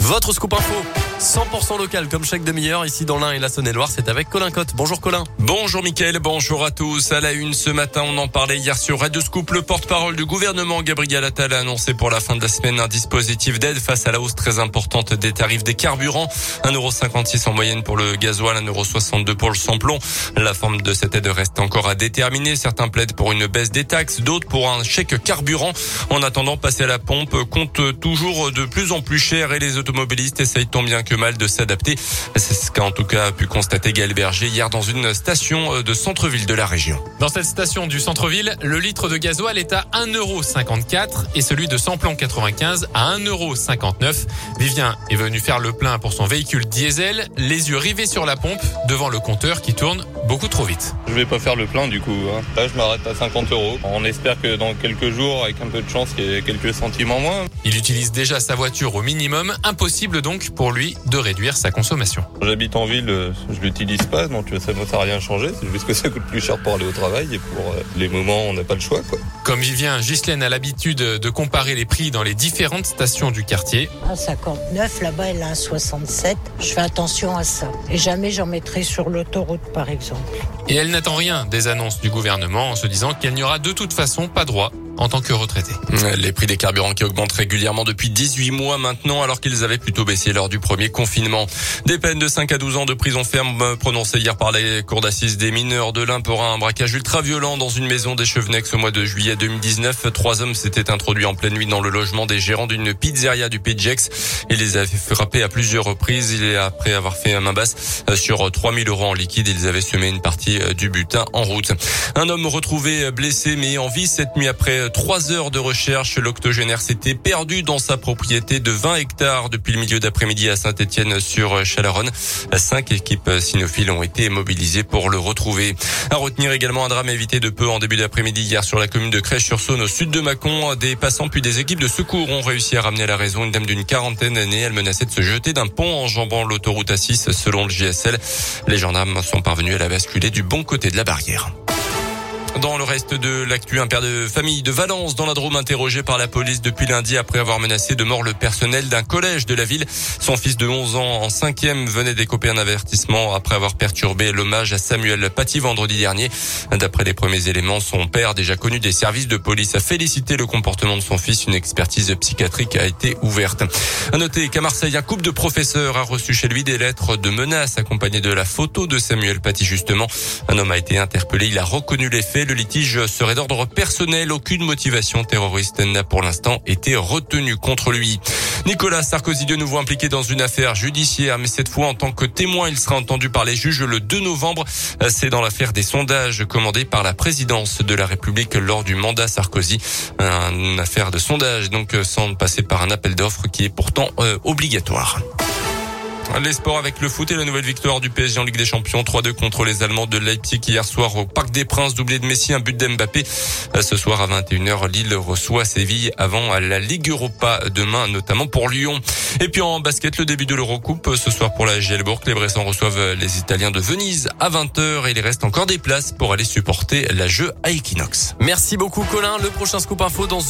votre scoop info, 100% local comme chaque demi-heure ici dans l'Ain et la Saône-et-Loire, c'est avec Colin Cotte. Bonjour Colin. Bonjour Mickaël, bonjour à tous. À la une ce matin, on en parlait hier sur Radio Scoop. Le porte-parole du gouvernement, Gabriel Attal, a annoncé pour la fin de la semaine un dispositif d'aide face à la hausse très importante des tarifs des carburants. 1,56€ en moyenne pour le gasoil, 1,62€ pour le samplon. La forme de cette aide reste encore à déterminer. Certains plaident pour une baisse des taxes, d'autres pour un chèque carburant. En attendant, passer à la pompe compte toujours de plus en plus cher et les automobilistes essayent tant bien que mal de s'adapter. C'est ce qu'a en tout cas pu constater Gaël Berger hier dans une station de centre-ville de la région. Dans cette station du centre-ville, le litre de gasoil est à 1,54€ et celui de samplon 95 à 1,59€. Vivien est venu faire le plein pour son véhicule diesel, les yeux rivés sur la pompe devant le compteur qui tourne beaucoup trop vite. Je vais pas faire le plein du coup. Hein. Là, je m'arrête à 50 euros. On espère que dans quelques jours, avec un peu de chance, il y ait quelques centimes en moins. Il utilise déjà sa voiture au minimum. Impossible donc pour lui de réduire sa consommation. J'habite en ville, euh, je l'utilise pas, donc ça n'a rien changé. C'est juste que ça coûte plus cher pour aller au travail et pour euh, les moments, on n'a pas le choix. Quoi. Comme Vivien, Ghislaine a l'habitude de comparer les prix dans les différentes stations du quartier. Un 59, là-bas, elle a un 67. Je fais attention à ça. Et jamais j'en mettrai sur l'autoroute, par exemple. Et elle n'attend rien des annonces du gouvernement en se disant qu'elle n'y aura de toute façon pas droit en tant que retraité. Les prix des carburants qui augmentent régulièrement depuis 18 mois maintenant alors qu'ils avaient plutôt baissé lors du premier confinement. Des peines de 5 à 12 ans de prison ferme prononcées hier par les cours d'assises des mineurs de l'Ain un braquage ultra violent dans une maison des Chevenex au mois de juillet 2019. Trois hommes s'étaient introduits en pleine nuit dans le logement des gérants d'une pizzeria du Péjex et les avaient frappés à plusieurs reprises. Et après avoir fait main basse sur 3000 euros en liquide, ils avaient semé une partie du butin en route. Un homme retrouvé blessé mais en vie cette nuit après trois heures de recherche, l'octogénaire s'était perdu dans sa propriété de 20 hectares depuis le milieu d'après-midi à Saint-Etienne sur Chalaronne. Cinq équipes cynophiles ont été mobilisées pour le retrouver. À retenir également un drame évité de peu en début d'après-midi hier sur la commune de Crèche-sur-Saône au sud de Mâcon. Des passants puis des équipes de secours ont réussi à ramener à la raison une dame d'une quarantaine d'années. Elle menaçait de se jeter d'un pont en jambant l'autoroute A6 selon le GSL. Les gendarmes sont parvenus à la basculer du bon côté de la barrière. Dans le reste de l'actu, un père de famille de Valence dans la Drôme interrogé par la police depuis lundi après avoir menacé de mort le personnel d'un collège de la ville. Son fils de 11 ans en cinquième venait d'écoper un avertissement après avoir perturbé l'hommage à Samuel Paty vendredi dernier. D'après les premiers éléments, son père, déjà connu des services de police, a félicité le comportement de son fils. Une expertise psychiatrique a été ouverte. À noter qu'à Marseille, un couple de professeurs a reçu chez lui des lettres de menaces accompagnées de la photo de Samuel Paty justement. Un homme a été interpellé. Il a reconnu les faits. Le litige serait d'ordre personnel. Aucune motivation terroriste n'a pour l'instant été retenue contre lui. Nicolas Sarkozy de nouveau impliqué dans une affaire judiciaire, mais cette fois en tant que témoin, il sera entendu par les juges le 2 novembre. C'est dans l'affaire des sondages commandés par la présidence de la République lors du mandat Sarkozy. Une affaire de sondage, donc sans passer par un appel d'offres qui est pourtant euh, obligatoire. Les sports avec le foot et la nouvelle victoire du PSG en Ligue des Champions 3-2 contre les Allemands de Leipzig hier soir au Parc des Princes, doublé de Messi, un but d'Mbappé. Ce soir à 21h, Lille reçoit Séville avant la Ligue Europa demain, notamment pour Lyon. Et puis en basket, le début de l'Eurocoupe ce soir pour la Gielbourg. Les Bressans reçoivent les Italiens de Venise à 20h et il reste encore des places pour aller supporter la jeu à Equinox. Merci beaucoup Colin. Le prochain scoop info dans une